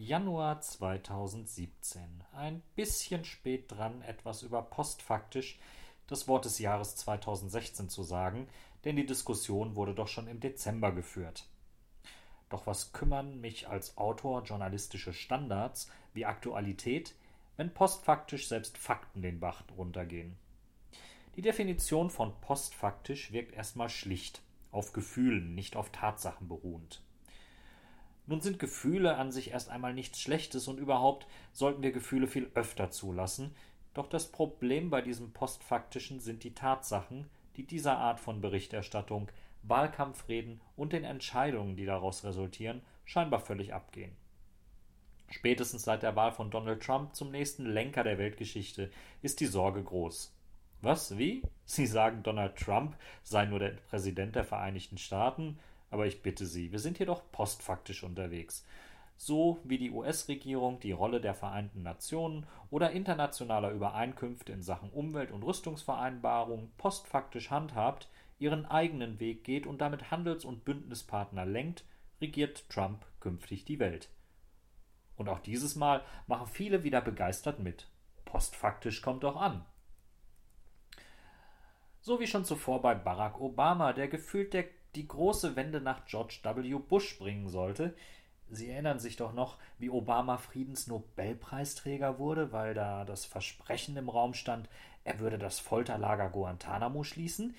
Januar 2017. Ein bisschen spät dran, etwas über postfaktisch das Wort des Jahres 2016 zu sagen, denn die Diskussion wurde doch schon im Dezember geführt. Doch was kümmern mich als Autor journalistische Standards wie Aktualität, wenn postfaktisch selbst Fakten den Bach runtergehen? Die Definition von postfaktisch wirkt erstmal schlicht, auf Gefühlen, nicht auf Tatsachen beruhend. Nun sind Gefühle an sich erst einmal nichts Schlechtes und überhaupt sollten wir Gefühle viel öfter zulassen, doch das Problem bei diesem Postfaktischen sind die Tatsachen, die dieser Art von Berichterstattung, Wahlkampfreden und den Entscheidungen, die daraus resultieren, scheinbar völlig abgehen. Spätestens seit der Wahl von Donald Trump zum nächsten Lenker der Weltgeschichte ist die Sorge groß. Was? Wie? Sie sagen, Donald Trump sei nur der Präsident der Vereinigten Staaten? Aber ich bitte Sie, wir sind hier doch postfaktisch unterwegs. So wie die US-Regierung die Rolle der Vereinten Nationen oder internationaler Übereinkünfte in Sachen Umwelt- und Rüstungsvereinbarungen postfaktisch handhabt, ihren eigenen Weg geht und damit Handels- und Bündnispartner lenkt, regiert Trump künftig die Welt. Und auch dieses Mal machen viele wieder begeistert mit. Postfaktisch kommt doch an. So wie schon zuvor bei Barack Obama, der gefühlt der die große Wende nach George W. Bush bringen sollte. Sie erinnern sich doch noch, wie Obama Friedensnobelpreisträger wurde, weil da das Versprechen im Raum stand, er würde das Folterlager Guantanamo schließen?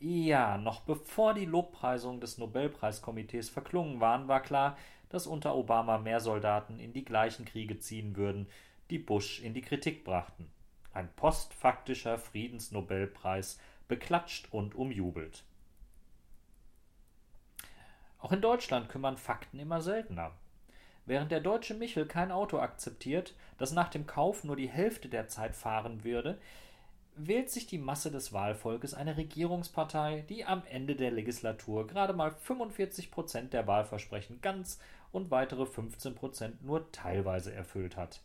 Ja, noch bevor die Lobpreisungen des Nobelpreiskomitees verklungen waren, war klar, dass unter Obama mehr Soldaten in die gleichen Kriege ziehen würden, die Bush in die Kritik brachten. Ein postfaktischer Friedensnobelpreis, beklatscht und umjubelt. Auch in Deutschland kümmern Fakten immer seltener. Während der deutsche Michel kein Auto akzeptiert, das nach dem Kauf nur die Hälfte der Zeit fahren würde, wählt sich die Masse des Wahlvolkes eine Regierungspartei, die am Ende der Legislatur gerade mal 45 Prozent der Wahlversprechen ganz und weitere 15 Prozent nur teilweise erfüllt hat.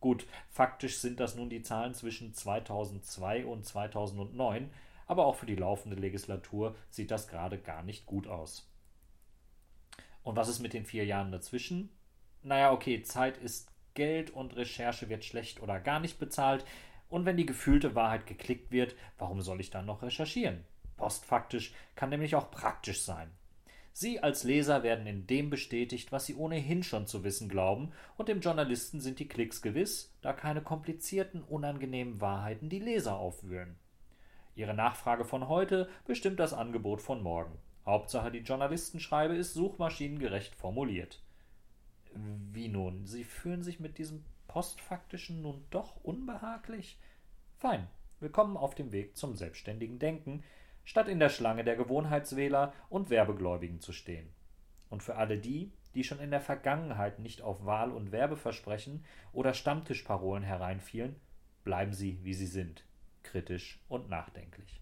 Gut, faktisch sind das nun die Zahlen zwischen 2002 und 2009, aber auch für die laufende Legislatur sieht das gerade gar nicht gut aus. Und was ist mit den vier Jahren dazwischen? Naja, okay, Zeit ist Geld und Recherche wird schlecht oder gar nicht bezahlt. Und wenn die gefühlte Wahrheit geklickt wird, warum soll ich dann noch recherchieren? Postfaktisch kann nämlich auch praktisch sein. Sie als Leser werden in dem bestätigt, was Sie ohnehin schon zu wissen glauben, und dem Journalisten sind die Klicks gewiss, da keine komplizierten, unangenehmen Wahrheiten die Leser aufwühlen. Ihre Nachfrage von heute bestimmt das Angebot von morgen. Hauptsache, die Journalistenschreibe ist suchmaschinengerecht formuliert. Wie nun? Sie fühlen sich mit diesem Postfaktischen nun doch unbehaglich? Fein, willkommen auf dem Weg zum selbstständigen Denken, statt in der Schlange der Gewohnheitswähler und Werbegläubigen zu stehen. Und für alle die, die schon in der Vergangenheit nicht auf Wahl- und Werbeversprechen oder Stammtischparolen hereinfielen, bleiben Sie, wie Sie sind, kritisch und nachdenklich.